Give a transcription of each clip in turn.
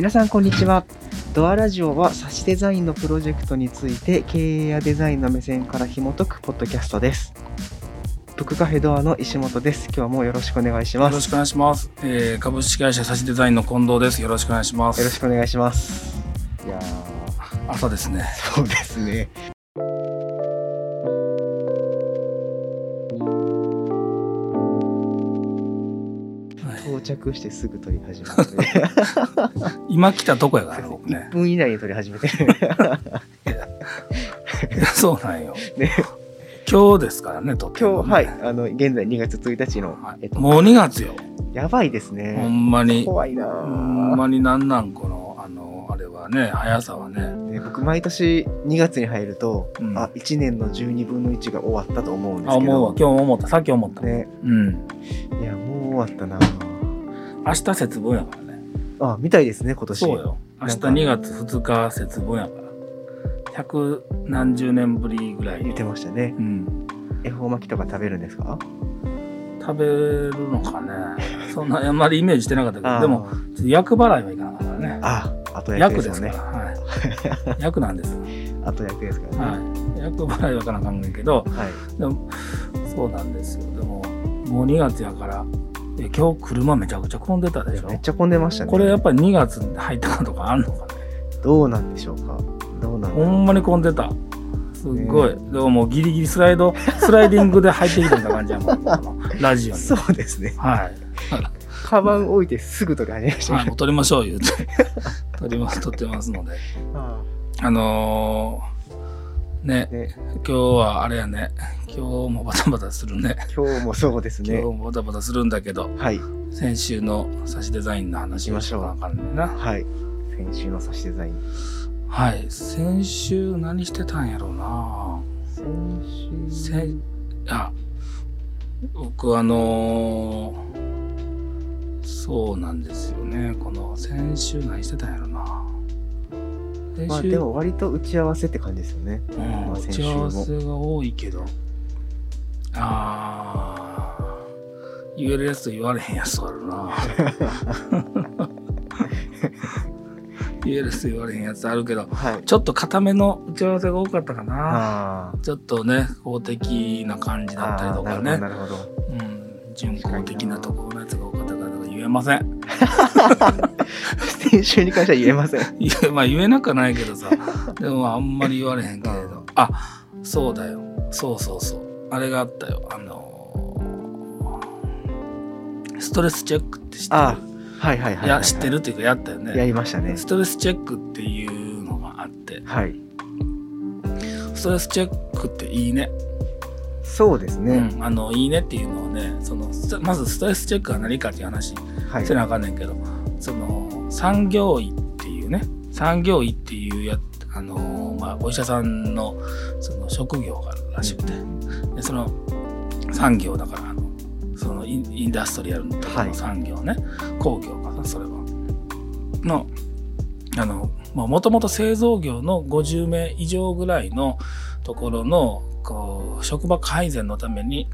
皆さんこんにちはドアラジオはサシデザインのプロジェクトについて経営やデザインの目線から紐解くポッドキャストですブックカフェドアの石本です今日もよろしくお願いしますよろしくお願いします。えー、株式会社サシデザインの近藤です。よろしくお願いします。よろしくお願いしますいや朝ですね。ーそうですね着してすぐ撮り始めて、今来たとこやから、僕1ね。分以内に撮り始めて そうなんよ。ね今日ですからね、とって今日はいあの現在2月1日の、はいえっと、もう2月よ。やばいですほねんまに。怖いなほぁんまになんなん、この、あの、あれはね、速さはね。ね僕毎年2月に入ると、うんあ1年の12分の1が終わったと思うんですあ、け思うわ。ど今日も思った。さっき思った。ねうん。いやもう終わったな明日節分やからね。あみたいですね今年そうよ。明日なんか2月2日節分やから。百何十年ぶりぐらい。言ってましたねうん。恵方巻きとか食べるんですか？食べるのかね。そんな、あんまりイメージしてなかったけど、でも、ちょっと役払いはいかなかったからね。あ後役役でよねですすから。はい。役なんです。後役ですからねはい。役払いはいかなあかんねんけど、はい、でも、そうなんですよ。でも、もう2月やから、え今日車めちゃくちゃ混んでたでしょ？めっ。ちゃ混んでましたねこれやっぱり2月に入ったかとかあんのかね。どうなんでしょうか？どうなんだろう？んほまに混んでた。すっごい。でももうギリギリスライド、スライディングで入ってきたみたいな感じやもん。ラジオに。そうですねはい。カバン置いてすぐ取り始めましたはい、ねもう撮りましょう言うて。撮ります、撮ってますので。ああのー、ね、今日はあれやね、今日もバタバタするね。今日もそうです今ね日もバタバタするんだけど、はい。先週の差しデザインの話をしようかなあかんねんな。はい。先週の差しデザイン。はい、先週何してたんやろうな。先週。せあ、僕あのーそうなんですよね。この先週何してたんやろな。先週、まあでも割と打ち合わせって感じですよね。うんまあ打ち合わせが多いけど、あー、言えるやつと言われへんやつあるな。言えるやつと言われへんやつあるけど、はい。ちょっと固めの打ち合わせが多かったかな。あちょっとね、公的な感じーだったりとかね。なるほど。うん、準公的なところのやつ言えません。先週に関しては言えません。まあ言えなくはないけどさ、でもあんまり言われへんけれど。あ、そうだよ。そうそうそう。あれがあったよ。あのーストレスチェックって知ってる？あはいはいはいはい。いや、知ってるっていうかやったよやね。りましたね。ストレスチェックっていうのがあって、はい。ストレスチェックっていいね。そうですね。うん、あの、いいねっていうのをね、その、まずストレスチェックは何かっていう話はい。せ。なあかんねんけど、その産業医っていうね産業医っていうやあのまあお医者さんのその職業があるらしくてでその産業だからあのそのインダストリアルのところはい。の産業ね、工業かなそれは。のあのもともと製造業の50名以上ぐらいのところのこう職場改善のために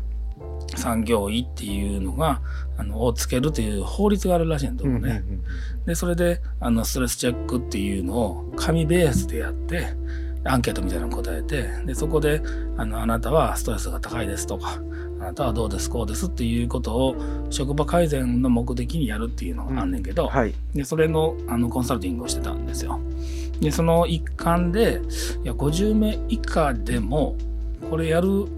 産業医っていうのがあのをつけるという法律があるらしいんだよね。うんうんうんでそれであのストレスチェックっていうのを紙ベースでやってアンケートみたいなの答えてでそこであのあなたはストレスが高いですとかあなたはどうですこうですっていうことを職場改善の目的にやるっていうのがあんねんけど、はい。でそれのあのコンサルティングをしてたんですよ。でその一環でいや50名以下でもこれやる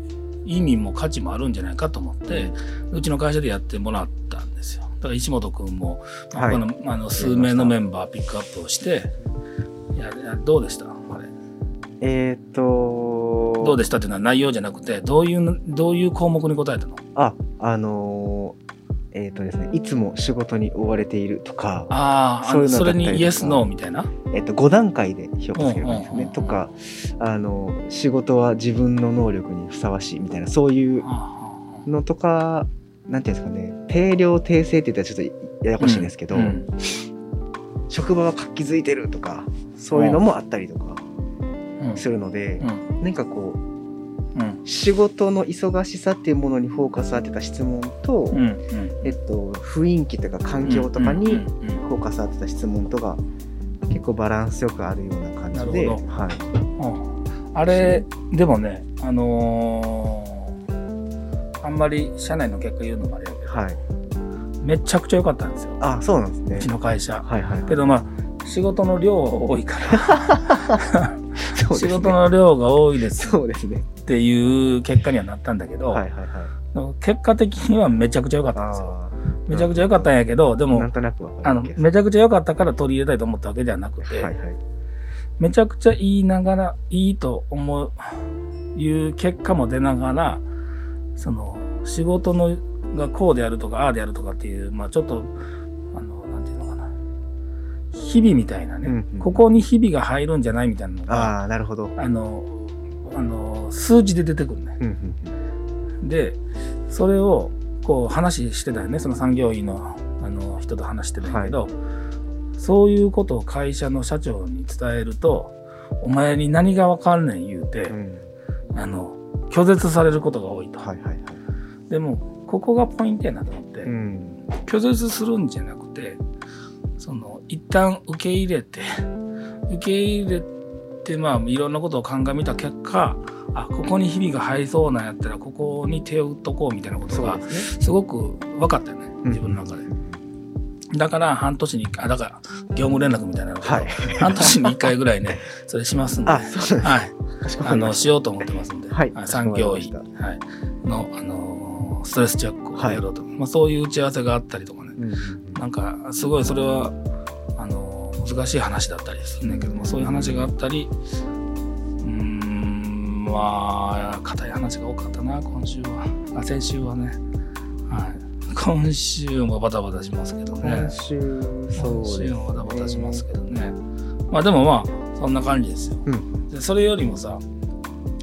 意味も価値もあるんじゃないかと思ってうちの会社でやってもらったんですよ。だから石本君も、まあはい。他のあの数名のメンバーピックアップをしていやどうでした？あれ。えーっと、どうでした？っていうのは内容じゃなくてどういうどういう項目に答えたの？あ、あのー、えーっとですね、いつも仕事に追われているとか、あそういうののそれにイエスノーみたいな？えっと、5段階で評価されるんですようんうんうんうん。ねとか、あの、仕事は自分の能力にふさわしいみたいな、そういうあのとか、なんていうんですかね、定量定性って言ったらちょっとややこしいんですけど、うん。職場は活気づいてるとか、そういうのもあったりとかうん。するので、うん。なんかこう、うん仕事の忙しさっていうものにフォーカス当てた質問と、うんうん。えっと、雰囲気とか環境とかにフォーカス当てた質問とが構バランスよくあるような感じで、はい、うんあれでもねあのーあんまり社内の結果言うのもあれやけどはい。めちゃくちゃ良かったんですよ。あ、そうなんですね。うち。の会社。はいはい。けどまあ仕事の量が多いから そうですね仕事の量が多いですそうですね。っていう結果にはなったんだけど、はいはいはい。結果的にはめちゃくちゃ良かったんですよあめちゃくちゃ良かったんやけどであ、もあのめちゃくちゃ良かったから取り入れたいと思ったわけではなくて、はいはい。めちゃくちゃ言いながらいいと思ういう結果も出ながらその仕事のがこうであるとかああであるとかっていうまあちょっと日々みたいなね、うんうんここに日々が入るんじゃないみたいなのがああ、なるほど。あのあの数字で出てくるね。うんうんでそれをこう話してたよねその産業医のあの人と話してたんやけど、そういうことを会社の社長に伝えるとお前に何がわかんねん言うて、うん。うんあの拒絶されることが多いと、はいはいはい。でもここがポイントやなと思って、うん。拒絶するんじゃなくてその一旦受け入れて受け入れてまあいろんなことを鑑みた結果あここに日々が入りそうなんやったらここに手を打っとこうみたいなことがすごく分かったよね自分の中で、だから半年に1回あだから業務連絡みたいなのをはい。半年に1回ぐらいね それしますんで。はい。あのしようと思ってますんで、はい。産業医、はい、の、あのーストレスチェックをやろうと、まあ、そういう打ち合わせがあったりとかねなんかすごいそれはあのー難しい話だったりするんだけどもそういう話があったりうーんまあ硬い話が多かったな今週は。あ先週はね。はい。今週もバタバタしますけどね。今週、そう今です、週もバタバタしますけどね。まあでもまあそんな感じですよ、うん。でそれよりもさ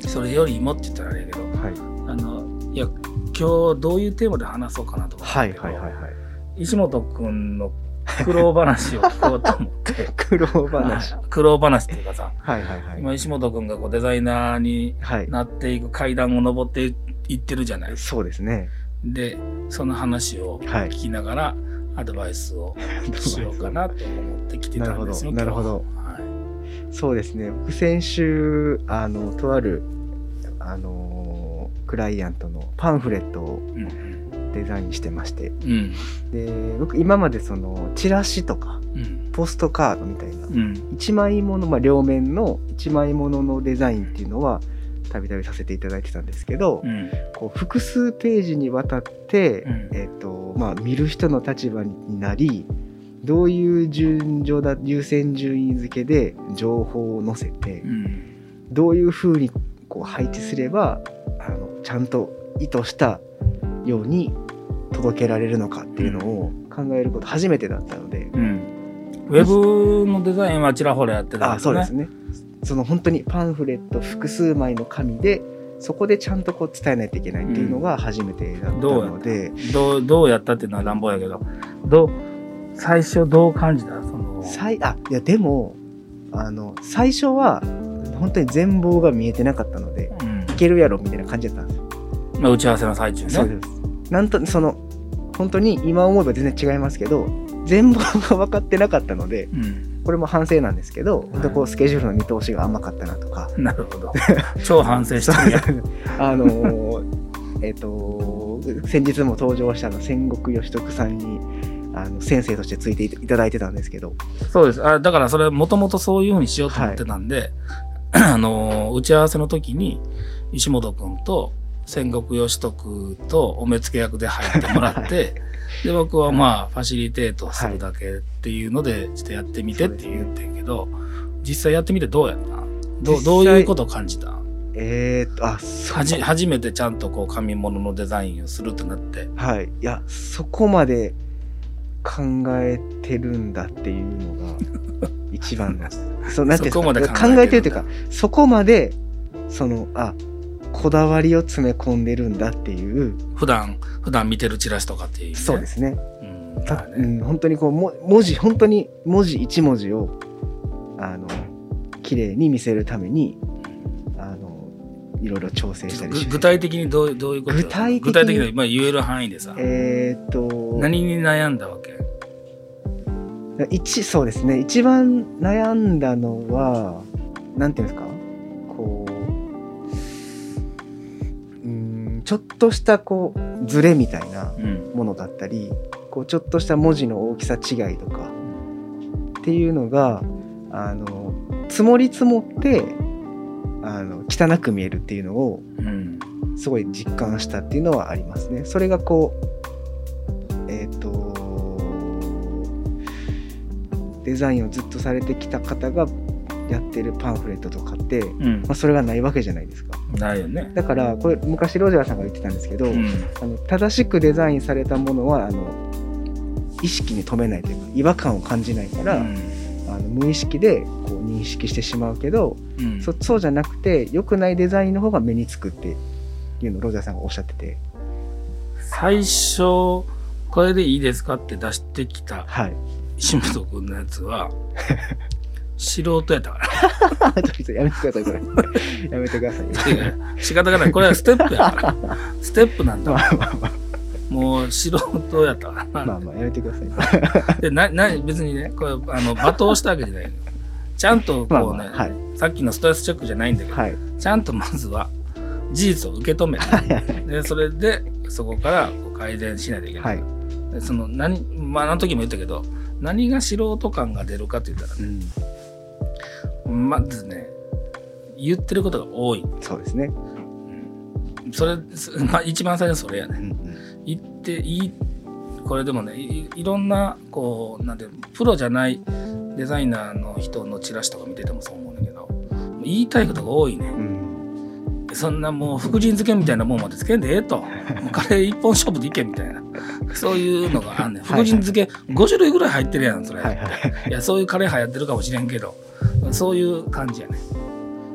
それよりもって言ったらあれやけどはい。あのいや今日どういうテーマで話そうかなとかはいはいはいはい。石本君の苦労話を聞こうと思って 苦労話。はい苦労話っていうかさはいはいはい。今石本君がこうデザイナーにはい。なっていく階段を登っていってるじゃないそうですね。でその話をはい聞きながらアドバイスをしようかなと思ってきてたんですよなるほどははいそうですね。僕先週、あの、とある、あのークライアントのパンフレットをうんデザインしてまして、うん。で、僕今までその、チラシとか、うん。ポストカードみたいな、うん。一枚もの、まあ、両面の一枚もののデザインっていうのは、たびたびさせていただいてたんですけど、うん。こう複数ページにわたって、うん。えっ、と、まあ、見る人の立場になり、どういう順序だ、優先順位付けで情報を載せてう、ん。どういうふうにこう配置すれば、あの、ちゃんと意図したように届けられるのかっていうのを考えること初めてだったので、うん。ウェブのデザインはちらほらやってたんあ、そうですね。その本当にパンフレット複数枚の紙で、そこでちゃんとこう伝えないといけないっていうのが初めてだったので、どうどうやったっていうのは乱暴やけど。どう最初どう感じた？その。最あいやでもあの最初は本当に全貌が見えてなかったのでうん。いけるやろみたいな感じだったんですよ、まあ、打ち合わせの最中ね。そうです。なんとその本当に今思えば全然違いますけど全貌が分かってなかったのでうん、これも反省なんですけど、本当こうスケジュールの見通しが甘かったなとか。なるほど。超反省してるやん。あのーえっと先日も登場したあの戦国義徳さんにあの先生としてついていただいてたんですけど。そうです。あだからそれもともとそういうふうにしようと思ってたんで、あの打ち合わせの時に石本君と戦国義徳とお目付け役で入ってもらって、で僕はまあファシリテートするだけっていうのでちょっとやってみてって言ってんけど、実際やってみてどうやったどどういうことを感じたえー、っとあそうはじ初めてちゃんとこう紙物のデザインをするってなって。はい、いやそこまで考えてるんだっていうのが一番の そうなんていうんですか？そこまで考えてるんだ。考えていうかそこまでそのあこだわりを詰め込んでるんだっていう。普段普段見てるチラシとかっていう、ね、そうですね。うんね。うん、本当にこうも文字本当に文字一文字をあの綺麗に見せるためにあのいろいろ調整したりしてぐ具体的にどうどういうこと？具体的に具体的に、まあ、言える範囲でさ、えーっと何に悩んだわけ？一そうですね。一番悩んだのはなんていうんですか？ちょっとしたこうズレみたいなうんものだったりこうちょっとした文字の大きさ違いとかっていうのがあの積もり積もってあの汚く見えるっていうのをうんすごい実感したっていうのはありますね。それがこうえっ、とデザインをずっとされてきた方がやってるパンフレットとかって、まうん。あ、それがないわけじゃないですか。ないよね。だからこれ昔ロジャーさんが言ってたんですけど、うん。あの正しくデザインされたものはあの意識に留めないというか違和感を感じないから、うん。あの無意識でこう認識してしまうけど、うん。そそうじゃなくて良くないデザインの方が目につくっていうのをロジャーさんがおっしゃってて。最初これでいいですかって出してきたはい。石本君のやつは 素人やったから。やめてくださいこれ。やめてください。仕方がない。これはステップやから。ステップなんだ。まあまあまもう素人やった。からあまあまあやめてください。でなな別にねこれあの罵倒したわけじゃない。のちゃんとまあこうね、まあはい。さっきのストレスチェックじゃないんだけど、はい。ちゃんとまずは事実を受け止めてでそれでそこからこう改善しないといけない、はい、でその何まああの時も言ったけど何が素人感が出るかって言ったらうね、ん、まずね言ってることが多い、そうですね、それ、すまあ、一番最初それやね。うんうん。言っていいこれでもねいいろんなこうなんていうのプロじゃないデザイナーの人のチラシとか見ててもそう思うんだけど言いたいことが多いね。うん。そんなもう福神漬けみたいなもんまでつけんでええと。カレー一本勝負でいけみたいな。そういうのがあんねん。福はい神漬け5種類ぐらい入ってるやんそれ、はいはい。いやそういうカレー流行ってるかもしれんけどそういう感じやね。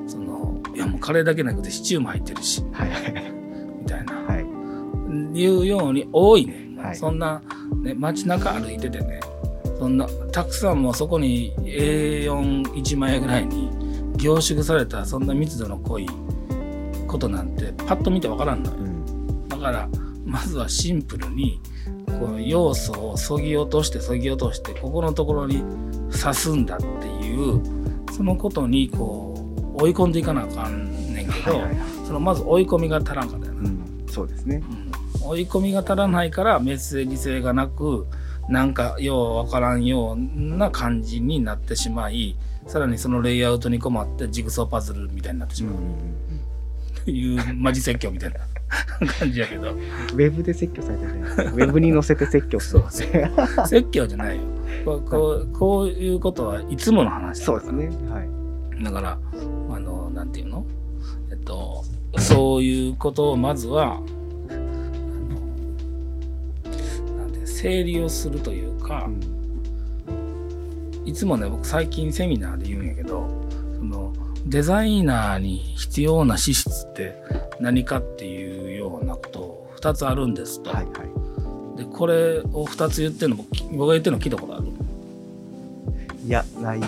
そのいやもうカレーだけなくてシチューも入ってるし。はい。みたいな。はい。いうように多いね、はい。そんな、ね、街中歩いててねそんなたくさんもうそこに A41 枚ぐらいに凝縮されたそんな密度の濃いことなんてパッと見てわからんのよ。うん。だからまずはシンプルにこの要素をそぎ落としてそぎ落としてここのところに刺すんだっていうそのことにこう追い込んでいかなあかんねんけど、はいはいはい。そのまず追い込みが足らんかったよな、うん。そうですね。うん。追い込みが足らないからメッセージ性がなくなんかようわからんような感じになってしまいさらにそのレイアウトに困ってジグソーパズルみたいになってしまう。と いうマジ説教みたいな 感じやけどウェブで説教されてるね。ウェブに載せて説教する。そう説教じゃないよこうこうこういうことはいつもの話だそうですね。はい。だからあのなんていうの？えっとそういうことをまずはなんて整理をするというか、うんいつもね僕最近セミナーで言うんやけどそのデザイナーに必要な資質って何かっていうことを2つあるんですと。はいはい。でこれを2つ言ってるのも僕が言ってるの聞いたことある？いや、ない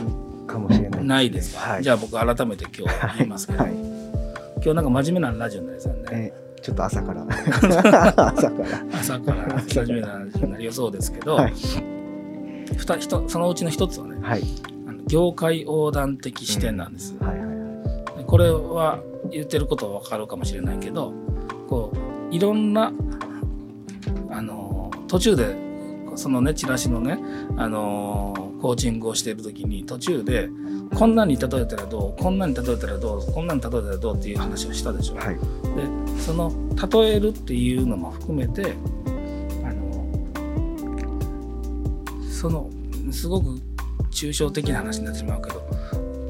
かもしれない。ないですか、はい。じゃあ僕改めて今日言いますけど、はい。今日なんか真面目なラジオになりそうねえーちょっと朝から。朝から。朝から真面目なラジオになりそうですけど、はいふたひとそのうちの一つはねはい。あの業界横断的視点なんです、はいはいはい。これは言ってることは分かるかもしれないけどこういろんなあの途中でそのねチラシのねあのコーチングをしている時に途中でこんなに例えたらどうこんなに例えたらどうこんなに例えたらどうっていう話をしたでしょ。はい。でその例えるっていうのも含めてあのそのすごく抽象的な話になってしまうけど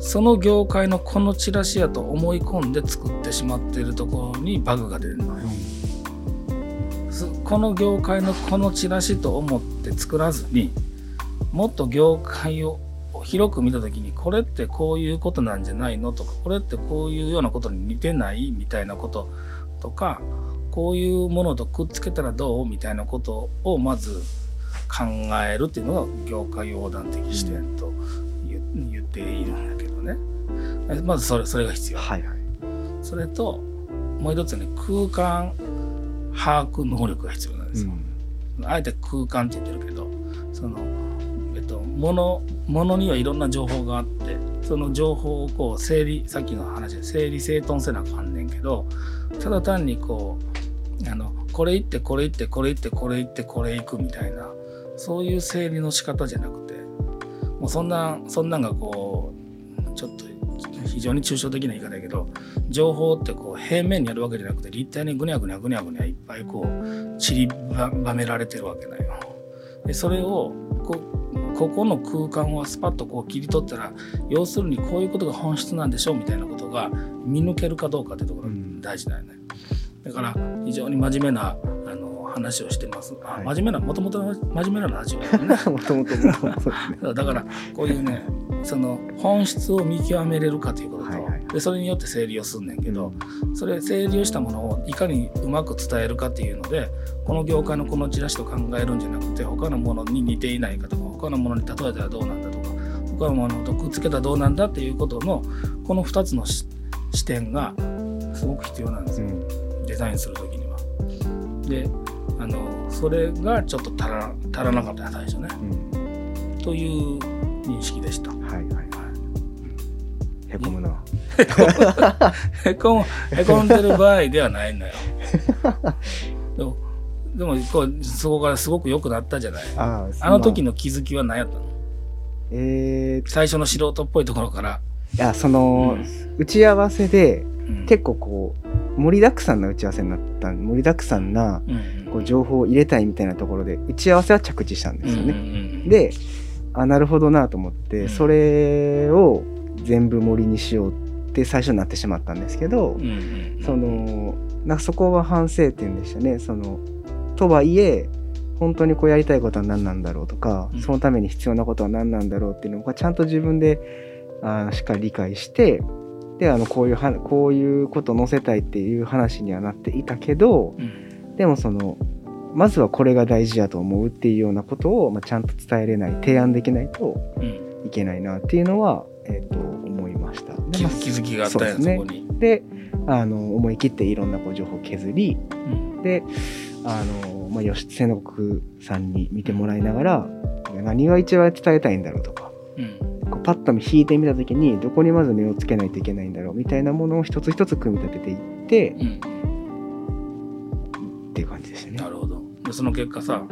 その業界のこのチラシやと思い込んで作ってしまっているところにバグが出るのよ。すこの業界のこのチラシと思って作らずにもっと業界を広く見た時にこれってこういうことなんじゃないのとかこれってこういうようなことに似てないみたいなこととかこういうものとくっつけたらどうみたいなことをまず考えるっていうのが業界横断的視点と言言っているんだけどねまずそれそれが必要はいはい。それともう一つね空間把握能力が必要なんですよ、あえて空間って言ってるけどその、えっと、ものものにはいろんな情報があってその情報をこう整理さっきの話で整理整頓せなあかんねんけどただ単にこうあのこれ言ってこれ言ってこれ言ってこれ言ってこれ行くみたいなそういう整理の仕方じゃなくてもうそんなそんなんがこうちょっと非常に抽象的な言い方やけど情報ってこう平面にあるわけじゃなくて立体にぐにゃぐにゃぐにゃぐにゃいっぱいこう散りばめられてるわけだよ。でそれをこここの空間をスパッとこう切り取ったら要するにこういうことが本質なんでしょうみたいなことが見抜けるかどうかってところが大事だよね。だから非常に真面目な話をしてます。あはい真面目なもともと真面目なラジオ。もともと。だからこういうねその本質を見極めれるかということと、はいはいでそれによって整理をすんねんけど、それ整理をしたものをいかにうまく伝えるかっていうのでこの業界のこのチラシと考えるんじゃなくて他のものに似ていないかとか他のものに例えたらどうなんだとか他のものとくっつけたらどうなんだっていうことのこの2つのし視点がすごく必要なんですよ、うんデザインする時には。でそれがちょっと足ら足らなかった最初ね。うんという認識でした。はいはいはい。へこむな。へこんへこんでる場合ではないのよ。でもでもこうそこからすごく良くなったじゃない。ああの時の、の気づきは何やったの？えー、最初の素人っぽいところから。いや、その、打ち合わせでうん結構こう、盛りだくさんな打ち合わせになった、盛りだくさんなうんこう情報を入れたいみたいなところで、打ち合わせは着地したんですよね。ねで、あ、なるほどなと思っうて、ん。それを全部盛りにしようって最初になってしまったんですけど、そのなんかそこは反省点でしたね。そのとはいえ本当にこうやりたいことは何なんだろうとか、うん。そのために必要なことは何なんだろうっていうのをちゃんと自分であのしっかり理解してであのこういうはこういうことを載せたいっていう話にはなっていたけどでもそのまずはこれが大事やと思うっていうようなことを、まあ、ちゃんと伝えれない提案できないといけないなっていうのは、えー、と思いました。で気まあづ気づきがあったんやねこに。であの思い切っていろんなこう情報を削りうんであの、まあ、吉瀬の国さんに見てもらいながら何が一番伝えたいんだろうとかうんこうパッと引いてみた時にどこにまず目をつけないといけないんだろうみたいなものを一つ一つ組み立てていってうんっていう感じでしたね。でその結果さ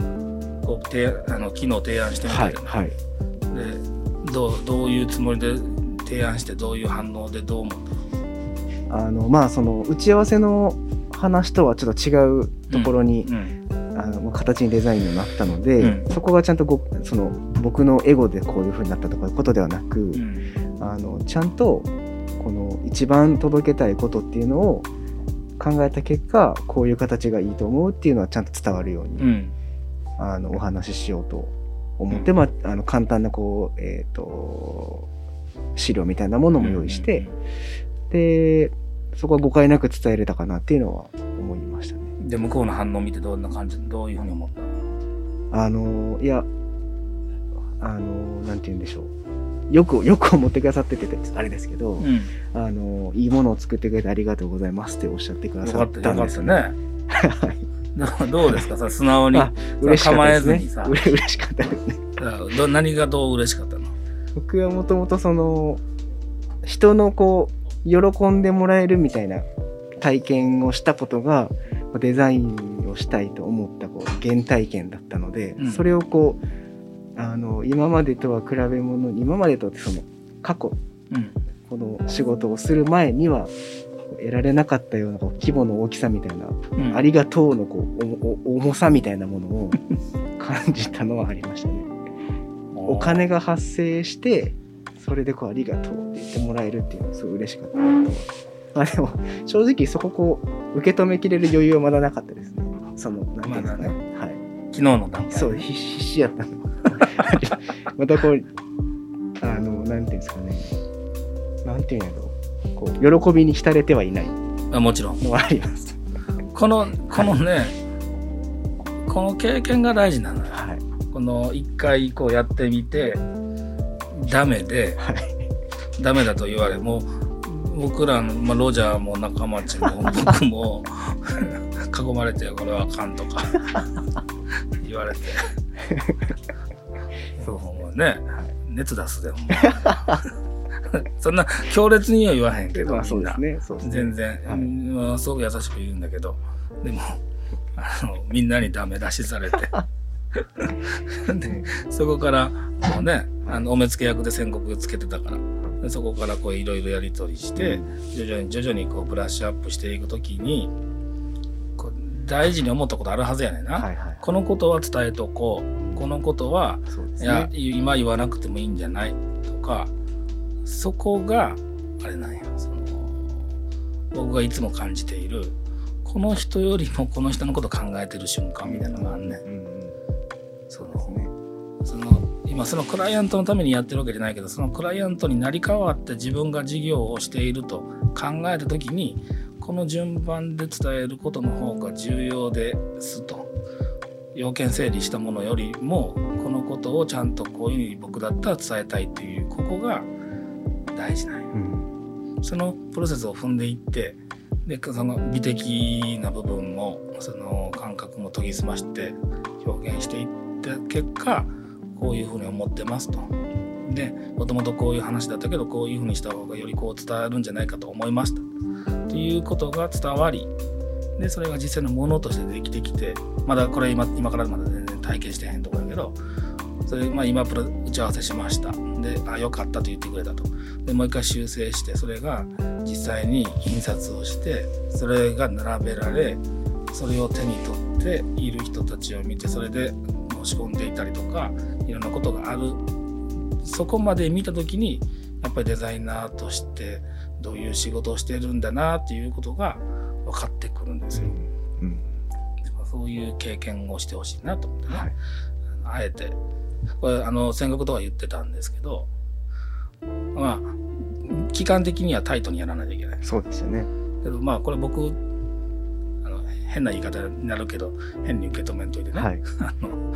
こう提あの昨日提案してみたはいないはい。でどうどういうつもりで提案してどういう反応でどう思ったあのまあその打ち合わせの話とはちょっと違うところに、うんあのまあ形にデザインになったので、うん。そこがちゃんとごその僕のエゴでこういう風になったとかいうことではなく、うん。あのちゃんとこの一番届けたいことっていうのを考えた結果こういう形がいいと思うっていうのはちゃんと伝わるように、うん。あのお話ししようと思って、まあ、あの簡単なこう、えー、と資料みたいなものも用意して、でそこは誤解なく伝えれたかなっていうのは思いましたね。で向こうの反応を見てどんな感じどういうふうに思ったあのいやあのなんて言うんでしょうよく よく思ってくださっててあれですけど、うん。あのいいものを作ってくれてありがとうございますっておっしゃってくださっったんですね。ね。はい。どどうですか？さ素直に。あ嬉しかったですね。構えずにさ。嬉しかったですね。ど何がどう嬉しかったの？僕はもともとその人のこう喜んでもらえるみたいな体験をしたことがデザインをしたいと思ったこう原体験だったので、うん。それをこうあの今までとは比べ物に今までとってその過去うん。この仕事をする前には得られなかったようなこう規模の大きさみたいな、うん。ありがとうのこうおお重さみたいなものを 感じたのはありましたね。お金が発生してそれでこうありがとうって言ってもらえるっていうのはすごい嬉しかったなと。まあでも正直そここう受け止めきれる余裕はまだなかったですね。そのなんていうんですかね,、はい。昨日の段階そう必死必死やったの またこうあのなんていうんですかね。なんていうんやろう。こう喜びに浸れてはいない。あもちろん。のはあります。このこのね、この経験が大事なのよ。はい。この一回こうやってみてダメではい。ダメだと言われもう僕らの、まあ、ロジャーも中町も 僕も 囲まれてこれはあかんとか言われてそうももね、はい。熱出すでほんま。そんな強烈には言わへんけど、まあそうんですね。ね。全然、はい。あすごく優しく言うんだけど。でも あのみんなにダメ出しされて。でそこからこうねあのお目付け役で宣告つけてたから。でそこからこういろいろやり取りして徐々に徐々にこうブラッシュアップしていくときに大事に思ったことあるはずやねんな、はいはい。このことは伝えとこうこのことはそうですいやね。今言わなくてもいいんじゃないとかそこがあれなんやその僕がいつも感じているこの人よりもこの人のこと考えてる瞬間みたいなのがあんねん。うんうん。そそうですのね。その今そのクライアントのためにやってるわけじゃないけどそのクライアントになり変わって自分が事業をしていると考えた時にこの順番で伝えることの方が重要ですと要件整理したものよりもこのことをちゃんとこういうふうに僕だったら伝えたいっていうここが大事なんようん。そのプロセスを踏んでいってでその美的な部分もその感覚も研ぎ澄まして表現していった結果こういうふうに思ってますと。でもともとこういう話だったけどこういうふうにした方がよりこう伝わるんじゃないかと思いましたっていうことが伝わりでそれが実際のものとしてできてきてまだこれ今今からまだ全然体験してへんとこやけどそれ、まあ、今プロ打ち合わせしました。であよかったと言ってくれたと。でもう一回修正してそれが実際に印刷をしてそれが並べられそれを手に取っている人たちを見てそれで申し込んでいたりとかいろんなことがある。そこまで見た時にやっぱりデザイナーとしてどういう仕事をしてるんだなっていうことが分かってくるんですよ。うん。そういう経験をしてほしいなと思ってね。はい。あえてこれあの戦国とは言ってたんですけどまあ期間的にはタイトにやらないといけないそうですよね。けどまあこれ僕あの変な言い方になるけど変に受け止めんといてね、はい。あの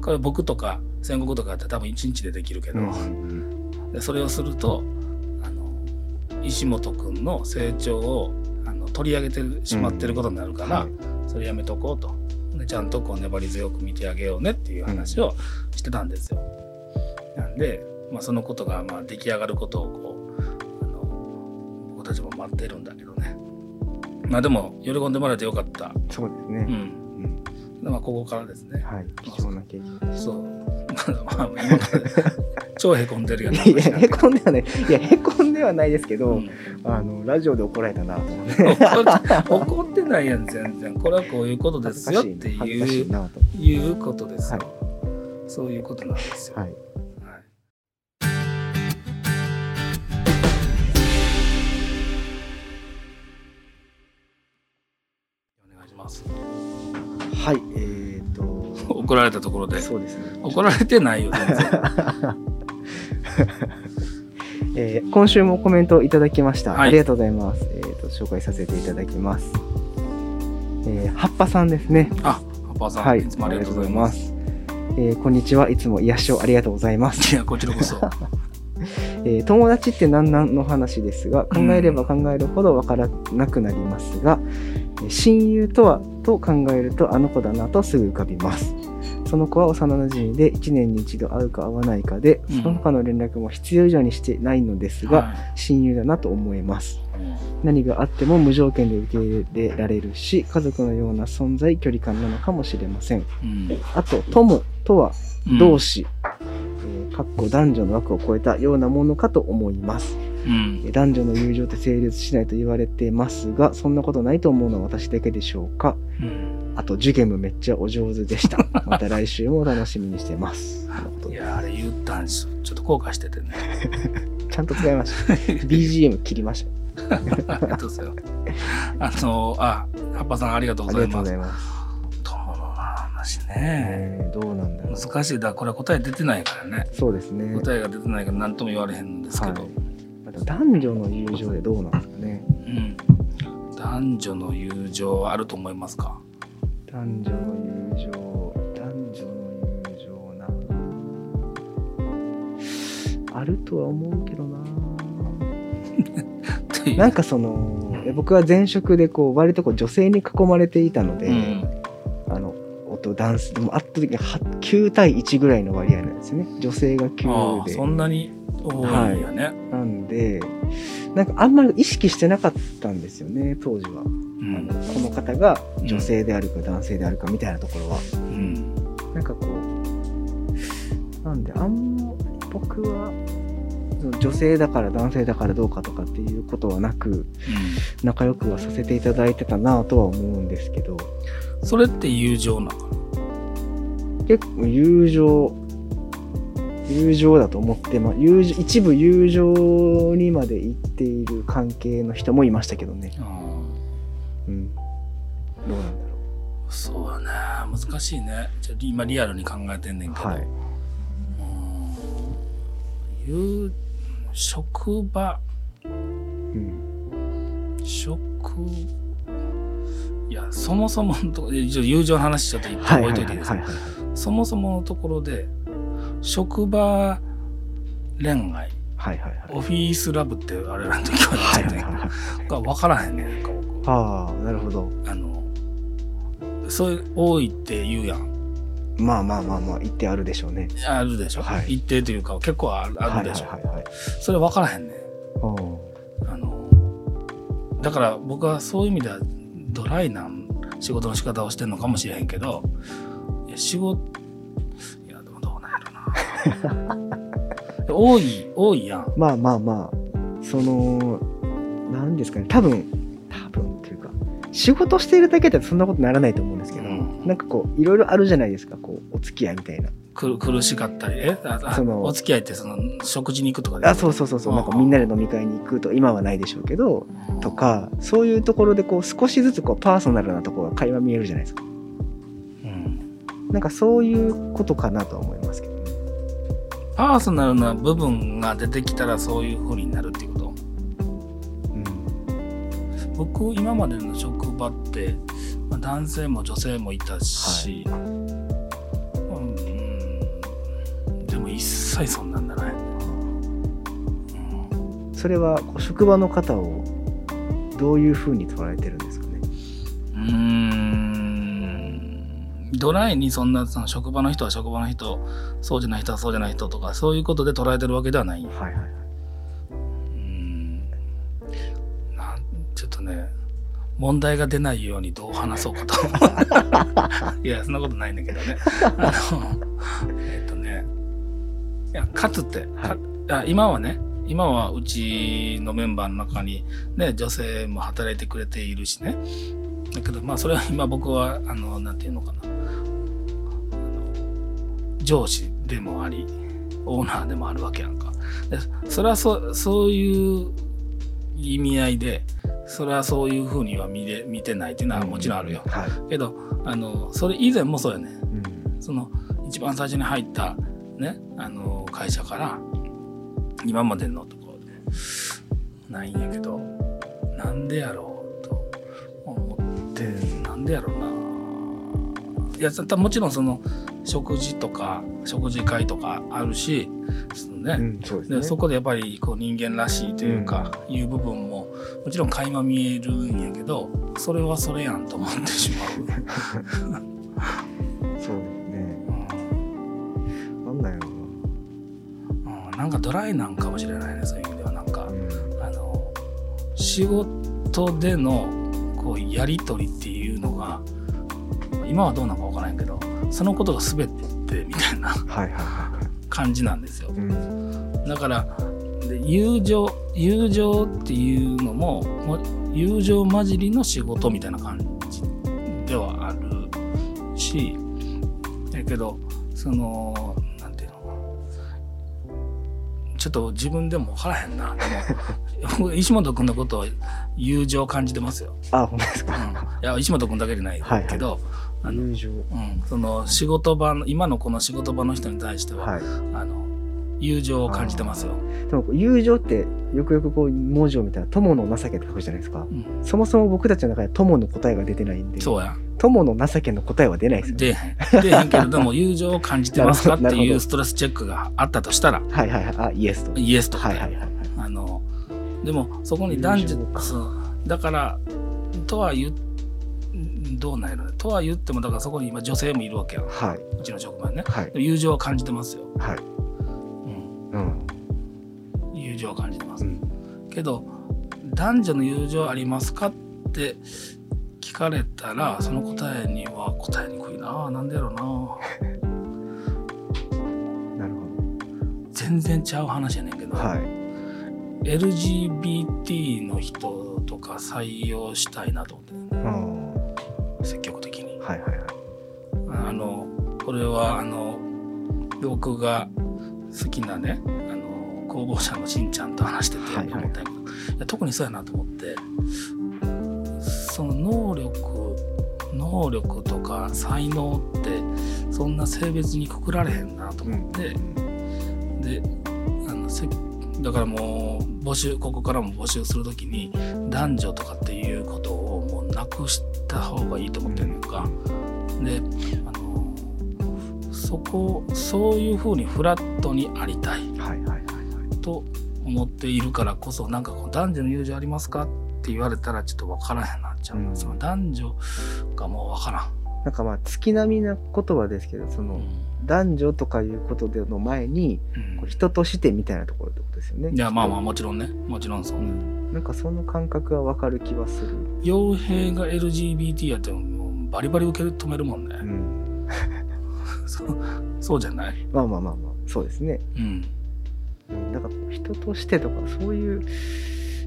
これ僕とか戦国とかやったら多分1日でできるけど、うん。でそれをすると石本君の成長をあの取り上げてしまってることになるから、はいそれやめとこうとでちゃんとこう粘り強く見てあげようねっていう話をしてたんですよ。なんで、まあ、そのことがまあ出来上がることをこうあの僕たちも待ってるんだけどね。まあでも喜んでもらえてよかった。そうですね。うん。うん。でまあここからですね。はい。貴重な経験そう。まあ今まで超へこんでるやん。た。いや、へこんではない。いや、へこんではないですけど、うんあの、ラジオで怒られたなと思って。怒ってないやん全然これはこういうことですよっていいう。いうことですよ、はそういうことなんですよ、はい。はいお願いしますはい。えっ、と、怒られたところでそうですね。怒られてないよ全然 えー今週もコメントいただきました。はいありがとうございます。えっ、と、紹介させていただきます。えー、葉っぱさんですね。あパパさん、はい。いつもありがとうございますえーこんにちは。いつも癒しをありがとうございます。いやこちらこそ えー友達って何なんの話ですが、考えれば考えるほどわからなくなりますが、えー親友とはと考えるとあの子だなとすぐ浮かびます。その子は幼馴染で1年に一度会うか会わないかで、うん。その他の連絡も必要以上にしてないのですが、は親友だなと思います。いうん。何があっても無条件で受け入れられるし、家族のような存在、距離感なのかもしれません。うん。あと、友とはうん。同志、えーかっこ男女の枠を超えたようなものかと思います。うんえー男女の友情って成立しないと言われてますが、そんなことないと思うのは私だけでしょうか。うんあと、ジュゲムめっちゃお上手でした。また来週も楽しみにしてます。いやあれ言ったんですよちょっと後悔しててね ちゃんと使いました。BGM 切りました。ありがとうございます。あの、あ、葉っぱさんありがとうあございます。話ね。えーどうなんだろう。難しい。だこれは答え出てないからね。そうですね。答えが出てないから何とも言われへんんですけど。はい男女の友情でどうなんですかね。うん。男女の友情はあると思いますか？男女の友情、男女の友情な。あるとは思うけどな。なんかその、僕は前職でこう割とこう女性に囲まれていたので、うん。あの音ダンスでも会った時にはっ9対1ぐらいの割合なんですね。女性があ9で。あそんなに多いんやね、なんでなんかあんまり意識してなかったんですよね当時は、うあんのこの方が女性であるか男性であるかみたいなところは、うん。なんかこうなんであんま僕は女性だから男性だからどうかとかっていうことはなく仲良くはさせていただいてたなとは思うんですけどそれって友情なの？か結構友情友情だと思ってま友情一部友情にまで行っている関係の人もいましたけどね。な、うん。どうなんだろそうやね。難しいね。じゃあ今リアルに考えてんねんけど、うはい。う職場。うん。職いやそもそものとこ友情の話ちょっと一旦置いといていいですか、はいはいそもそものところで職場恋愛。はいはいはい。オフィスラブってあれなんて聞こはえてるねいはいはいが分からへんねんか僕。ああなるほど。あのそういう多いって言うやん。まあまあまあまあ言ってあるでしょうね。あるでしょ、はい。一定というか結構あるあるでしょ、はいはいはいはい。それ分からへんねん。おあのだから僕はそういう意味ではドライな仕事の仕方をしてるのかもしれへんけどいや仕事いやでもどうなんやろな。多い多いやん。まあまあまあそのなんですかね。多分多分っていうか仕事しているだけではそんなことならないと思うんですけど、うん。なんかこういろいろあるじゃないですか。こうお付き合いみたいなく苦しかったりえそのお付き合いってその食事に行くとかであそうそうそうそう。なんかみんなで飲み会に行くと今はないでしょうけどとかそういうところでこう少しずつこうパーソナルなところが垣間見えるじゃないですか。うん。なんかそういうことかなとは思いますけどね。パーソナルな部分が出てきたらそういう風になるっていうこと？うん。僕今までの職場って、まあ、男性も女性もいたし、うん、も一切そんなんだな。い、うん。それは職場の方をどういうふうに捉えてるんですかね？うーん。ドライにそんなその職場の人は職場の人そうじゃない人はそうじゃない人とかそういうことで捉えてるわけではない。はいはいはい。うーん。なんちょっとね問題が出ないようにどう話そうかと。いやそんなことないんだけどね。あのやかつて、かあ今はね今はうちのメンバーの中にね女性も働いてくれているしね。だけどまあそれは今僕はあのなんていうのかな。あの上司でもありオーナーでもあるわけやんか。でそれはそそういう意味合いでそれはそういうふうには見れ見てないっていうのはもちろんあるよ、はい、けどあのそれ以前もそうやね。うん。その一番最初に入ったねあの会社から今までのところでないんやけどなんでやろうと思ってなんでやろうな。いやたもちろんその食事とか食事会とかあるしそのね、うん、そうですね。でそこでやっぱりこう人間らしいというか、いう部分ももちろん垣間見えるんやけどそれはそれやんと思ってしまう。そうですね。なんだようん、なんかドライなんかもしれないねそういう意味では。なんかあの仕事でのこうやり取りっていうのが今はどうなのかわからんけどそのことが全てみたいな感じなんですよ。うん。だからで友情友情っていうのも友情混じりの仕事みたいな感じではあるしだけどそのちょっと自分でも分からへんな。でも僕石本君のことを友情感じてますよ、あ本当ですうん、か、いや石本君だけじゃないけど、あの友情。うん、その仕事場の今のこの仕事場の人に対しては、はい。あの友情を感じてますよ。でも友情ってよくよくこう文字を見たら友の情けって書くじゃないですか。うん。そもそも僕たちの中で友の答えが出てないんでそうや。友の情けの答えは出ないですよ。ね出えへん。出えへんけれども、友情を感じてますかっていうストレスチェックがあったとしたら、はいはいはい。あイエスと。イエスと。はいはいはいはい。あの、でも、そこに男女だから、とは言う、どうなんやろね。とは言ってもだからそこに今女性もいるわけやん。はい。うちの職場にね。はい。友情は感じてますよ、はい友情は感じてます、うん。けど男女の友情ありますかって聞かれたらその答えには答えにくいな。なんでやろうな。なるほ全然ちゃう話やねんけど、どはい。LGBT の人とか採用したいなと思って、うん。積極的に。はいはいはい。あのこれはあの僕が好きなねあの工房者のしんちゃんと話しててはいはい思ったんやけど、いや特にそうやなと思って。その能力能力とか才能ってそんな性別にくくられへんなと思って、であのせだからもう募集ここからも募集する時に男女とかっていうことをもうなくした方がいいと思ってるのか、でそこそういうふうにフラットにありたい。と思っているからこそなんかこう男女の友情ありますか？って言われたらちょっと分からへんなっちゃう、うん。その男女がもう分からん。なんかまあ月並みな言葉ですけどその男女とかいうことでの前にうん。人としてみたいなところってことですよね。いやまあまあもちろんね。もちろんそうね。なんかその感覚はわかる気はする。傭兵が LGBT やってもバリバリ受け止めるもんね。うんそうそうじゃない？まあまあまあまあそうですね。うん。うんなんか人としてとかそういう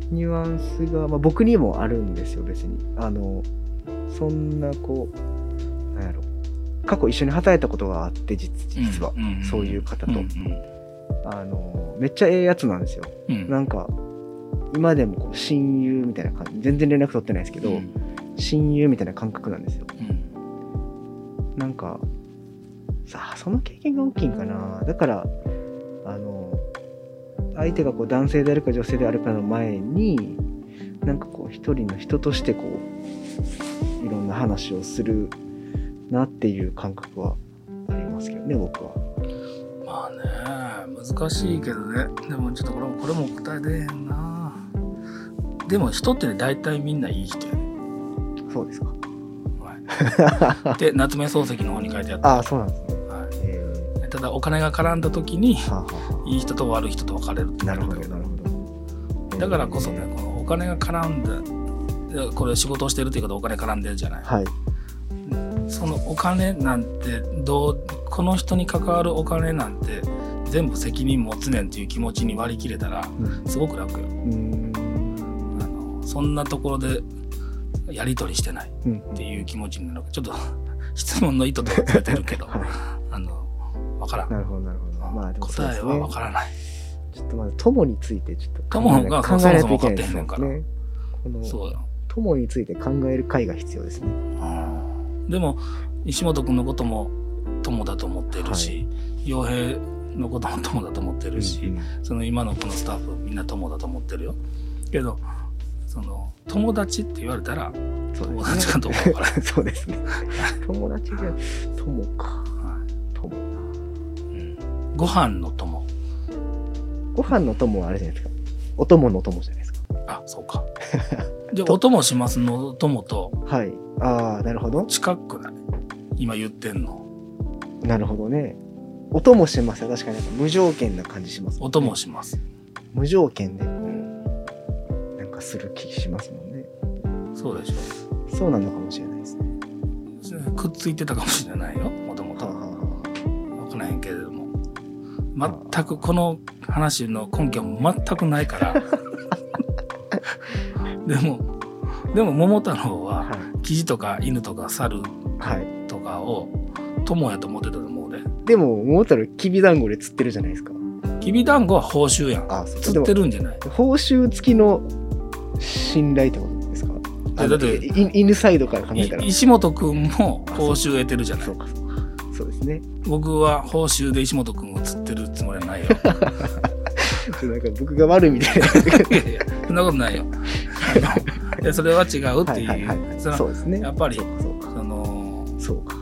ニュアンスが、まあ、僕にもあるんですよ別に。あのそんなこうなんやろ。過去一緒に働いたことがあって実実は、んんそういう方と。うんあのめっちゃええやつなんですよ。うんうん。なんか今でもこう親友みたいな感じ。全然連絡取ってないですけど、うん。親友みたいな感覚なんですよ。うん。なんかさあその経験が大きいんかな。だからあの相手がこう男性であるか女性であるかの前になんかこう一人の人としてこういろんな話をするなっていう感覚はありますけどね僕は。まあね難しいけどね。でもちょっとこれもこれも答え出えへんな。でも人ってね大体みんないい人やね、そうですか。はい、で夏目漱石の方に書いてあった、ああそうなんですただお金が絡んだ時にいい人と悪い人と分かれるってあ、なるほどけどなるほど。だからこそねえーこのお金が絡んだいやこれ仕事をしてるっていうことお金絡んでるじゃない。はい。そのお金なんてどうこの人に関わるお金なんて全部責任持つねんっていう気持ちに割り切れたらうん。すごく楽よ。うーん。あのそんなところでやり取りしてないうん。っていう気持ちになるちょっと 質問の意図とはずれてるけど。はあの分から。んい、なるほどなるほど。まあでもそうで答えは分からない。ちょっとまず友についてちょっと考友がえ考えないといけないですね。このそうよ友について考える会が必要ですね。うん。でも石本君のことも友だと思ってるし傭兵のことも友だと思ってるし、うんその今のこのスタッフみんな友だと思ってるよ。けどその友達って言われたら友。達かどうか分から。ない、そうですね。友達 で友か。ご飯の友ご飯の友はあれじゃないですか。お供の友じゃないですか。あそうかじゃあ お供しますの友とはい。ああ、なるほど。近くない？今言ってんのなるほどね。お供しますよ。確かに無条件な感じします、お供します、無条件で、なんかする気しますもんね。そうでしそうなのかもしれないですね。ょくっついてたかもしれないよ全くこの話の根拠も全くないから。でもでも桃太郎あはキジとか犬とか猿。とかを友やと思ってたと思うで。でも、桃太郎きびだんごで釣ってるじゃないですか。きびだんごは報酬やん。あ釣ってるんじゃない？報酬付きの信頼ってことですか？あだってい犬サイドから考えたら。い石本君も報酬得てるじゃない。そうかそうか。そうですね。僕は報酬で石本君を釣ってるよなんか僕が悪いみたいな。そんなことないよ。いやそれは違うっていう、はいはいはいそうですね。やっぱりそうかそのそうか。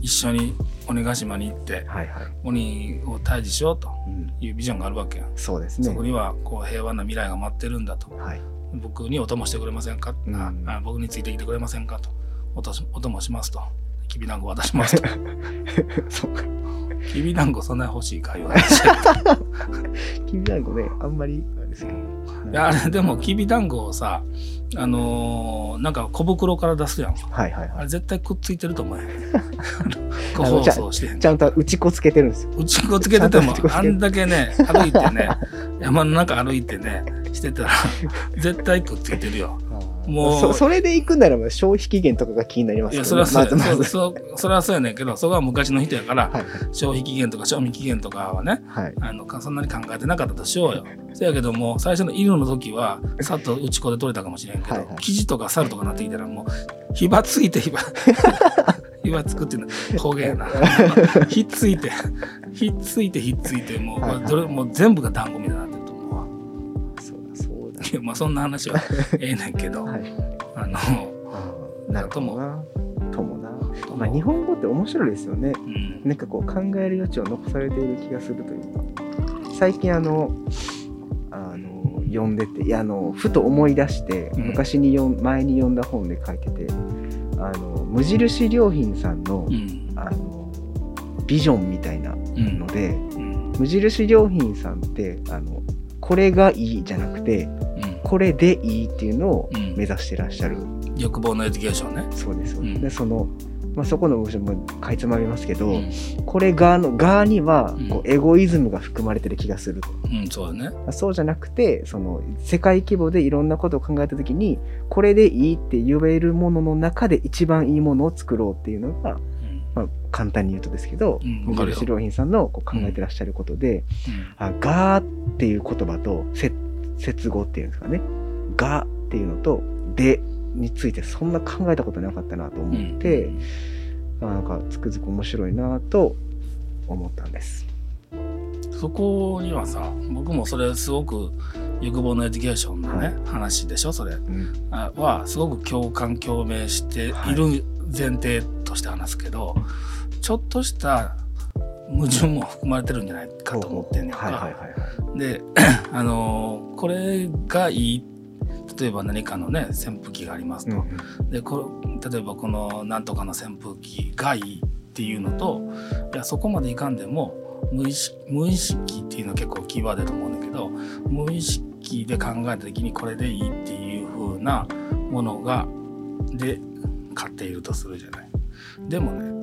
一緒に鬼ヶ島に行ってはいはい、鬼を退治しようとうん、いうビジョンがあるわけやん、そうですね。そこにはこう平和な未来が待ってるんだと。はい。僕にお供してくれませんか、うん。ああ僕についてきてくれませんか？と。音し音もしますと。きびだんご渡しますと。そうか。きびだんごそんなに欲しい か言わきびだんごね、あんまり、あれですけど。いや、あれでもきびだんごをさ、あのーなんか小袋から出すやん。はいはいはい。あれ絶対くっついてると思うよ。個包装してちゃんと打ち粉つけてるんですよ。うちこつけてても あんだけね、歩いてね、山の中歩いてね、してたら、絶対くっついてるよ。もうそそれで行くならば消費期限とかが気になりますいや、けどそれはそう。そうそれはそうやねんけど、そこは昔の人やから、はい消費期限とか賞味期限とかはね、はい。あのかそんなに考えてなかったとしようよ。せやけども、最初の犬の時は、さっと打ち粉で取れたかもしれんけど、はいはい生地とか猿とかなってきたら、もう、火ばついて火ば、火ばつくっていうのは方言やな。ひっついて、ひっついてひっついて、もう、はいはいどれもう全部が団子みたいにないやまあそんな話はええねんけど、はい。あの、なるほどな。ともな。とまあ日本語って面白いですよね。うん、なんかこう考える余地を残されている気がするというか。最近あの、あの、読んでて、いやあの、ふと思い出して、うん昔に読ん、前に読んだ本で書いてて、あの、無印良品さんの、うん、あの、ビジョンみたいなうんの、で、うん、無印良品さんって、あの、これがいいじゃなくて、うん、これでいいっていうのをうん。目指してらっしゃる、欲望のエデュケーションね。そうです、うん。でその、まあ、そこの部分もかいつまみますけど、うん、これがのがにはうん。こうエゴイズムが含まれてる気がすると、うん、そうだね。そうじゃなくてその世界規模でいろんなことを考えた時にこれでいいって言えるものの中で一番いいものを作ろうっていうのが、簡単に言うとですけど、うん。無印良品さんのこう考えてらっしゃることで、うん。あガーっていう言葉と接接語っていうんですかね。ガっていうのとでについてそんな考えたことなかったなと思って、あなんかつくづく面白いなと思ったんです。そこにはさ僕もそれすごく欲望のエデュケーションのね、はい。話でしょそれ。うん。あはすごく共感共鳴している前提として話すけど、ちょっとした矛盾も含まれてるんじゃないかと思ってんねんか。はいはいはいはい。で あのこれがいい例えば何かのね扇風機がありますと、うんでこれ例えばこのなんとかの扇風機がいいっていうのといやそこまでいかんでも無意識無意識っていうのは結構キーワードだと思うんだけど無意識で考えた時にこれでいいっていう風なものがで買っているとするじゃない。でもね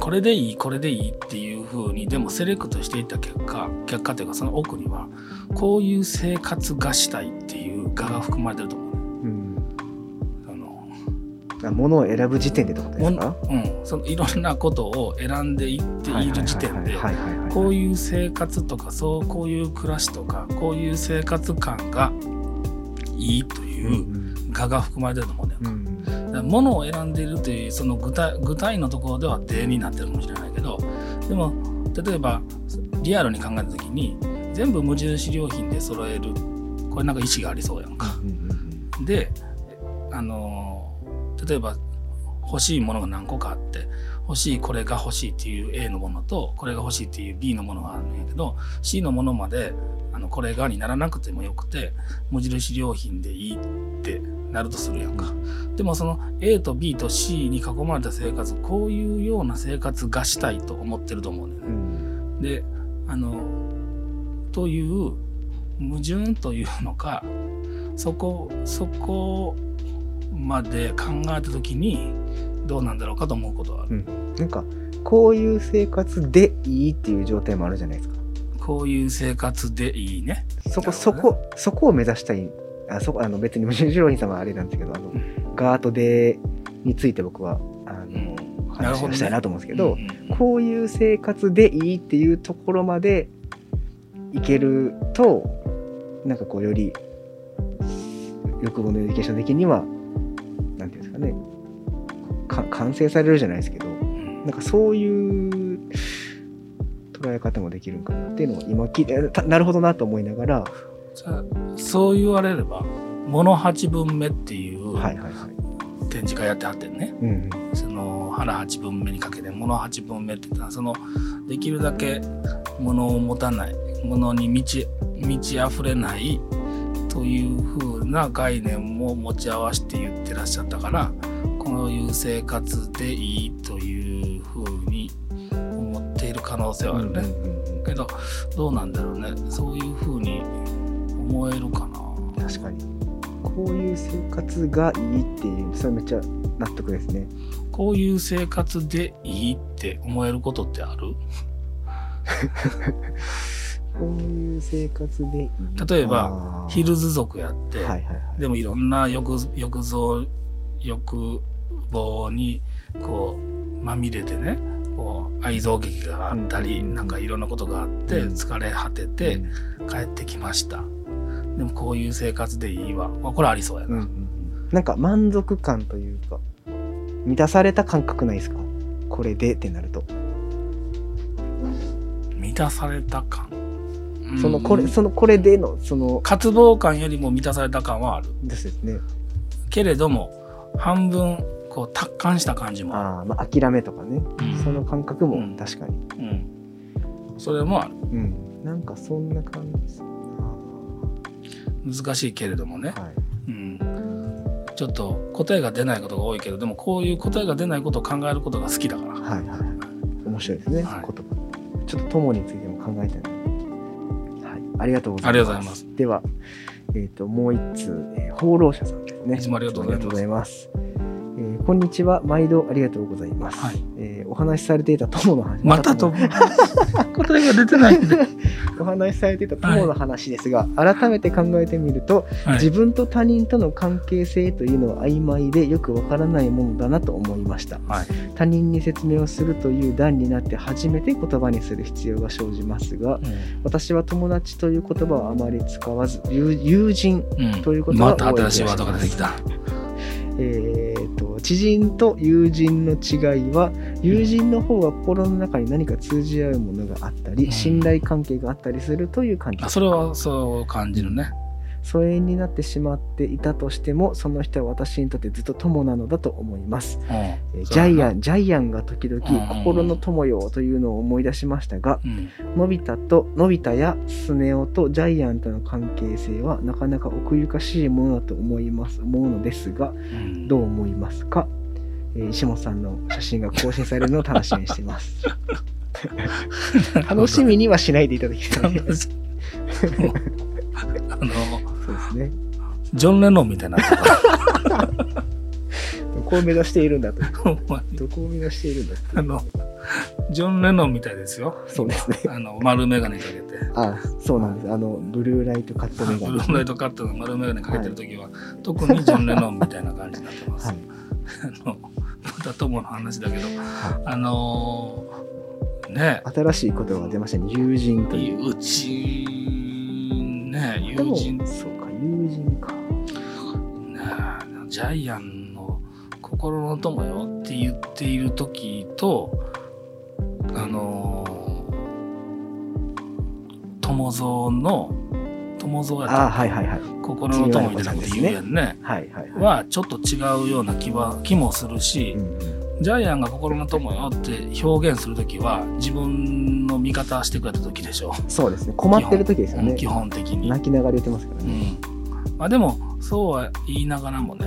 これでいいこれでいいっていう風にでもセレクトしていった結果結果というかその奥にはこういう生活がしたいっていう画が含まれてると思う。ね。うん。あのを選ぶ時点でってことですか？うん、そのいろんなことを選んでいっている時点でこういう生活とかそうこういう暮らしとかこういう生活感がいいとういうん。画が含まれてると思うんだよ。うん。だから物を選んでいるというその具体具体のところでは例になってるかもしれないけどでも例えばリアルに考えた時に全部無印良品で揃えるこれなんか意思がありそうやんか。であの例えば欲しいものが何個かあって欲しいこれが欲しいっていう A のものとこれが欲しいっていう B のものがあるんやけど C のものまであのこれがにならなくてもよくて無印良品でいいってなるとするやんか。でもその A と B と C に囲まれた生活こういうような生活がしたいと思ってると思うんだようね。んであのという矛盾というのかそこそこまで考えた時にどうなんだろうかと思うことはある。なんかこういう生活でいいっていう状態もあるじゃないですか。こういう生活でいいね。そこ、ね。そこそこを目指したい。あそこあの別に無印良品さんはあれなんですけどあのガートでについて僕はあの、ん。話をしたいなと思うんですけどうんうんこういう生活でいいっていうところまでいけるとなんかこうより欲望のエデュケーション的にはなんていうんですかねか完成されるじゃないですけどうんなんかそういう捉え方もできるんかなっていうのを今聞いてたなるほどなと思いながら、じゃあそう言われれば「もの八分目」っていうはいはいはい。展示会やってはってんね。うんその腹八分目にかけて物八分目って言ったらそのできるだけ物を持たない物に満ち満ち溢れないという風な概念も持ち合わせて言ってらっしゃったからこういう生活でいいという能性はあるね、けどどうなんだろうね。そういうふうに思えるかな。確かに。こういう生活がいいっていうそれめっちゃ納得ですね。こういう生活でいいって思えることってある？こういう生活でいい。例えばヒルズ族やって、はいはいはい。でもいろんな欲欲像欲望にこうまみれてねこう愛憎劇があったり、うん。なんかいろんなことがあってうん。疲れ果てて帰ってきました、でもこういう生活でいいわ。まあこれありそうやな、うんなんか満足感というか満たされた感覚ないですか？これでってなると。満たされた感？そのこれ、うんそのこれでのその渇望感よりも満たされた感はある。ですよね。けれども半分こう達観した感じもあまあ諦めとかね、うん。その感覚もうん。確かに。る、うん、それもある。うん、なんかそんな感じ難しいけれどもね。な、はい。うん、ちょっと答えが出ないことが多いけどでもこういう答えが出ないことを考えることが好きだから、はいはいはい。面白いですね、はい。言葉。ちょっと友についても考えたいな。はい。ありがとうございます。ではえっ、ともう一通、えー放浪者さんですね。いつもありがとうございますこんにちは。毎度ありがとうございます、はい。えーお話しされていた友の話。またと 答えが出てない。んで、お話しされていた友の話ですが、改めて考えてみると、はい。自分と他人との関係性というのは曖昧でよくわからないものだなと思いました。はい。他人に説明をするという段になって初めて言葉にする必要が生じますが私は友達という言葉をあまり使わず友友人、うん。ということはまた新しいワードが出てきた。えーと知人と友人の違いは友人の方が心の中に何か通じ合うものがあったり、うん。信頼関係があったりするという感じ。あそれはそう感じるね疎遠になってしまっていたとしてもその人は私にとってずっと友なのだと思います。うんえージャイアン、ンジャイアンが時々うん心の友よというのを思い出しましたがうん。のび太とのび太やスネ夫とジャイアンとの関係性はなかなか奥ゆかしいものだと思います思うのですがうん。どう思いますか、えー石本さんの写真が更新されるのを楽しみにしています。楽しみにはしないでいただきたい。あのですね。ジョン・レノンみたいにな どこを目指しているんだと。どこを目指しているんだあのジョン・レノンみたいですよ。そうですね。あの丸眼鏡かけて。あそうなんです。あのブルーライトカットメブガネルーライトカットの丸眼鏡かけてる時は、特にジョン・レノンみたいな感じになってます。はい。あのまた友の話だけど、はあのーね。新しい言葉が出ましたね。友人という。うちね友人。ねそうか友人か。ジャイアンの心の友よって言っている時とあのー友蔵の友蔵やったあはいはいはい。心の友みたいなこと言うやんね。はいはいはい。はちょっと違うような気は気もするし、うんうん。ジャイアンが心の友よって表現する時は自分の味方してくれた時でしょ。そうですね。困ってる時ですよね。基本的に。泣きながら言ってますからうねんまあ、でもそうは言いながらもね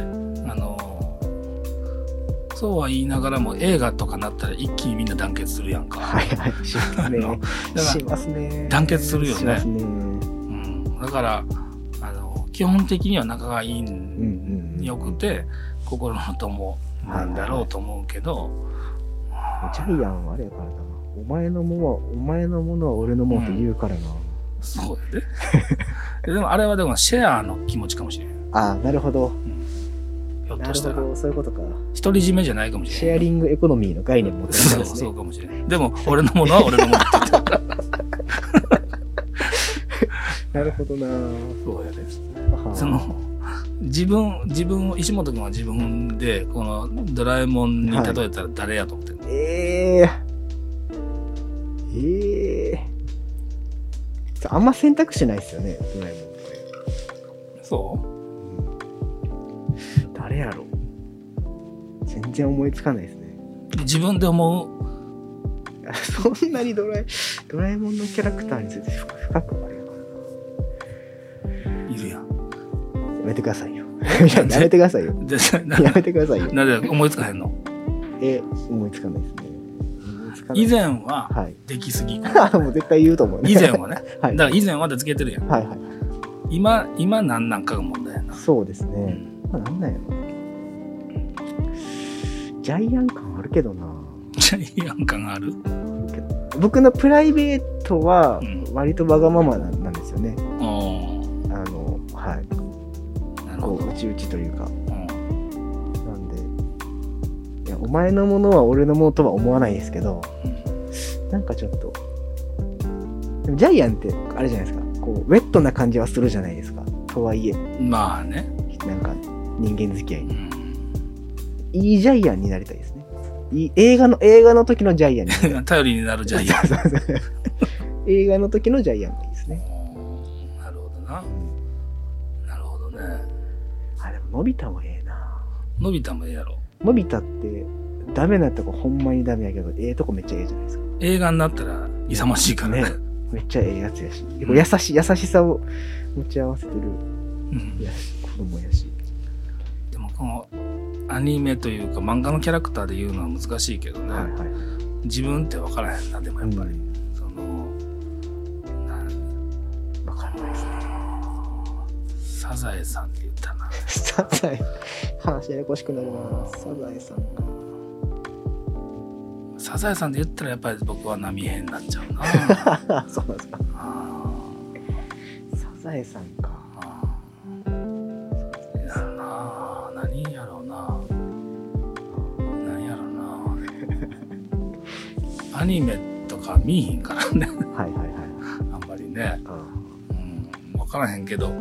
あのそうは言いながらも映画とかなったら一気にみんな団結するやんか、はいはい。しますね。すね。団結するよね。ね。うん、だからあの基本的には仲がいいうんうんうんよくて心の友なんだろうと思うけど、ジャイアンはあれやからな。お前のものはお前のものは俺のものって言うからな、そうやで でもあれはでもシェアの気持ちかもしれん。ああなるほど。ひょっなるとしたら。ほどそういうことか。独り占めじゃないかもしれないシェアリングエコノミーの概念持ってそうですね。そうかもしれないでも俺のものは俺のものなるほどな。そうやではあ。その自分自分石本君は自分でこのドラえもんに例えたら誰やと思ってるの、ええええあんま選択肢ないですよねドラえもんってそ誰やろ全然思いつかないですねう自分で思う？そんなにドラえドラえもんのキャラクターについて深くあれやかいるやんらめてくださいよ。い ややめてくださいよ。やめてくださいよ。なんで思いつかへんの？え、思いつかないですね。以前ははい。できすぎ。もう絶対言うと思うね。以前はね。はい。だから以前はでつけてるやん。はいはい。今、今何なんかが問題やな。そうですね。うんまあ、なんやろ。ジャイアン感あるけどな。ジャイアン感がある僕のプライベートはうん割とわがままななんですよね。おーあの、はい。こう、うちうちというか。お前のものは俺のものとは思わないですけど、なんかちょっと、でもジャイアンってあれじゃないですか。こう、ウェットな感じはするじゃないですか。とはいえ、まあね。なんか人間付き合いうに。んいいジャイアンになりたいですね。いい映画の、映画の時のジャイアンになりたい。頼りになるジャイアン。そうそうそう映画の時のジャイアンがいいですね。なるほどなう。んなるほどね。あ、でも、のび太もええな。のび太もええやろ。のび太って、ダメなとこほんまにダメやけど、ええとこめっちゃええじゃないですか。映画になったら勇ましいからね。ねめっちゃええやつやし。優しい、優しさを持ち合わせてるうんやし、子供やし。でもこのアニメというか漫画のキャラクターで言うのは難しいけどね。はいはい。自分って分からへんな、でもやっぱり。サザエさんって言ったな。サザエ、話ややこしくなるな。サザエさんか。サザエさんで言ったらやっぱり僕は波平になっちゃうな。そうなんですか。あサザエさんか。何やろうな何やろうなアニメとか見いひんからねはいはいはい。あんまりねあうん分からへんけど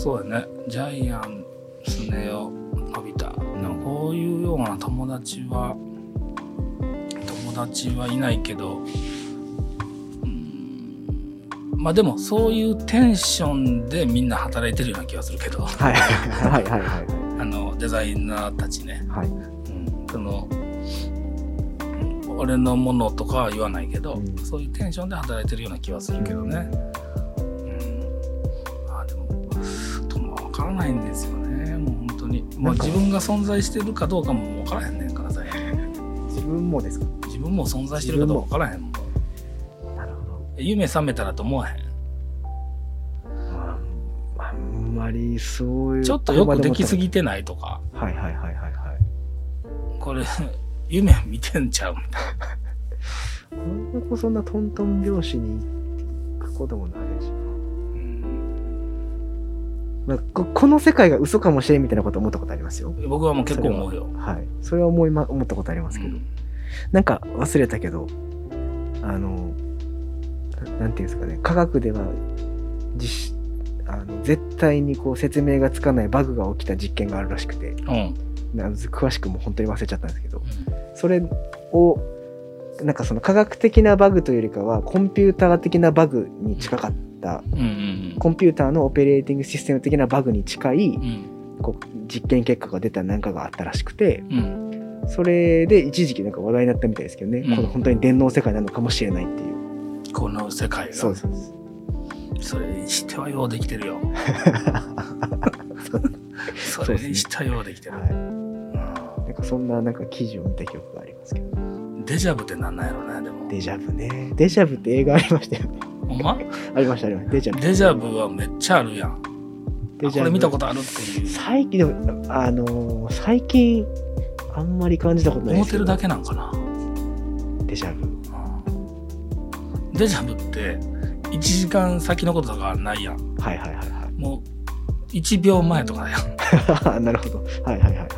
そうやねジャイアンスネ夫のび太なんかこういうような友達は友達はいないけどうんまあでもそういうテンションでみんな働いてるような気がするけどはいはいはいはいはいあのデザイナーたちね、はい。はい。うん、そのうん俺のものとかは言わないけど、うんそういうテンションで働いてるような気はするけどね。ないんですよね。もう本当に。もうん自分が存在してるかどうかも分からへんねんからさ。自分もですか？自分も存在してるかどうか分からへんもん。なるほど。夢覚めたらと思わへん？ああんまりそういう。ちょっとよくできすぎ。ぎてないとか、はいはいはいはいはい。これ、夢見てんちゃうみたい こんな子そんなトントン拍子に行くこともないまあ、ここの世界が嘘かもしれんみたいなこと思ったことありますよ。僕はもう結構思うよ。はい。それは思いま、思ったことありますけど。うんなんか忘れたけど、あの、ななんていうんですかね、科学では実あの絶対にこう説明がつかないバグが起きた実験があるらしくて、うん。な詳しくも本当に忘れちゃったんですけど、それを、なんかその科学的なバグというよりかは、コンピューター的なバグに近かった、うんうんコンピューターのオペレーティングシステム的なバグに近いこう実験結果が出たなんかがあったらしくて、うん。それで一時期なんか話題になったみたいですけどね、うんこの本当に電脳世界なのかもしれないっていう。この世界が。そうですそれにしてはようできてるよ。そうそれにしてはようできてる。はい。なんかそんななんか記事を見た記憶がありますけど。うんデジャブってなんなんやろね、でも。デジャブね。デジャブって映画ありましたよね。ほんま？ありましたありました。デジャブ。デジャブはめっちゃあるやん。あデジャブこれ見たことあるっていう。最近、でも、あのー最近、あんまり感じたことない。思ってるだけなんかな。デジャブ。うんデジャブって1時間先のこととかはないやん。はいはいはいはい。もう1秒前とかやん。なるほど。はいはいはいはい。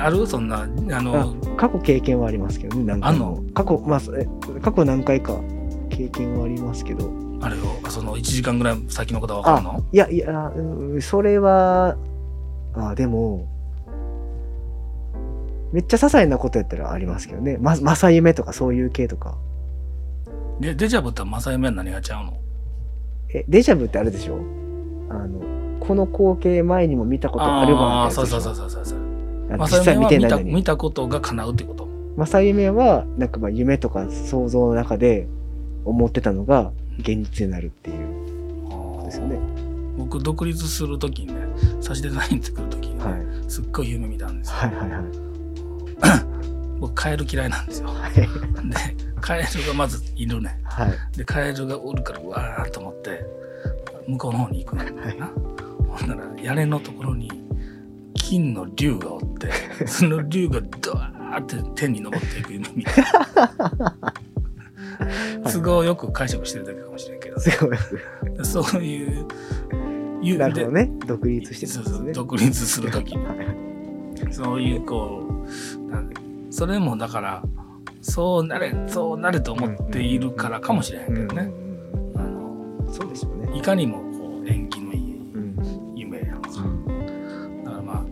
ある？そんな、あの、過去経験はありますけどね、何回もあん過去、まあ、過去何回か経験はありますけど。あれよ、その1時間ぐらい先のことは分かるの？いやいや、うんそれは、あでも、めっちゃ些細なことやったらありますけどね。ま、正夢とかそういう系とか。でデジャブって正夢は何がちゃうの？え、デジャブってあるでしょ？あの、この光景前にも見たことあるわあそうそうそうそうそうそう。実際見てないのに。見たことが叶うってこと？正夢は、なんかまあ夢とか想像の中で思ってたのが現実になるっていうことですよね。僕独立する時にね差しデザイン作る時にね、はい。すっごい夢見たんですよ、はいはいはい。僕カエル嫌いなんですよはい。でカエルがまずいるねはい。でカエルがおるからうわーっと思って向こうの方に行くのよな、ほんなら屋根のところに金の竜がおってその竜がドワーって天に昇っていく夢見た 都合よく解釈してるだけかもしれんけどすごい。そういういうなるほどね。独立してるんですね。独立する時にはいそういうこうなんそれもだからそうなれそうなれと思っているからかもしれへんけどね、そうでしょうね。いかにもこう縁起のいいうん。夢やんかだからまあ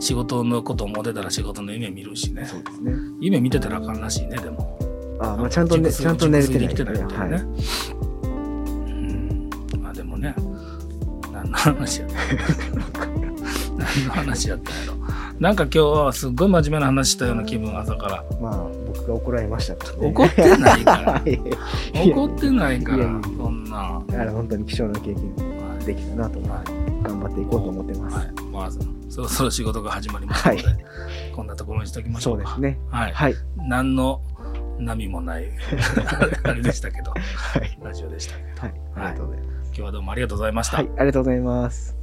仕事のこと思ってたら仕事の夢見るしねそうですね。夢見てたらあかんらしいねでもあ、まあちゃんとね、ちゃんと寝れてない。熟睡できてないみたいなね、はい。うん。まあでもね何の話やった 何の話やったんやろ。なんか今日はすっごい真面目な話したような気分朝から。まあ僕が怒られましたからね。怒ってないから。は い怒ってないからそんな。はあれ本当に貴重な経験い。できたなと思っては頑張っていこうと思ってます。はい。まあそろ そろ仕事が始まりますので、はい。こんなところにしときましょか。そううですね。はい。はい。何の波もない あれでしたけどはい。ラジオでしたけどはい。ありがとうございます。今日はどうもありがとうございました、はい。ありがとうございます。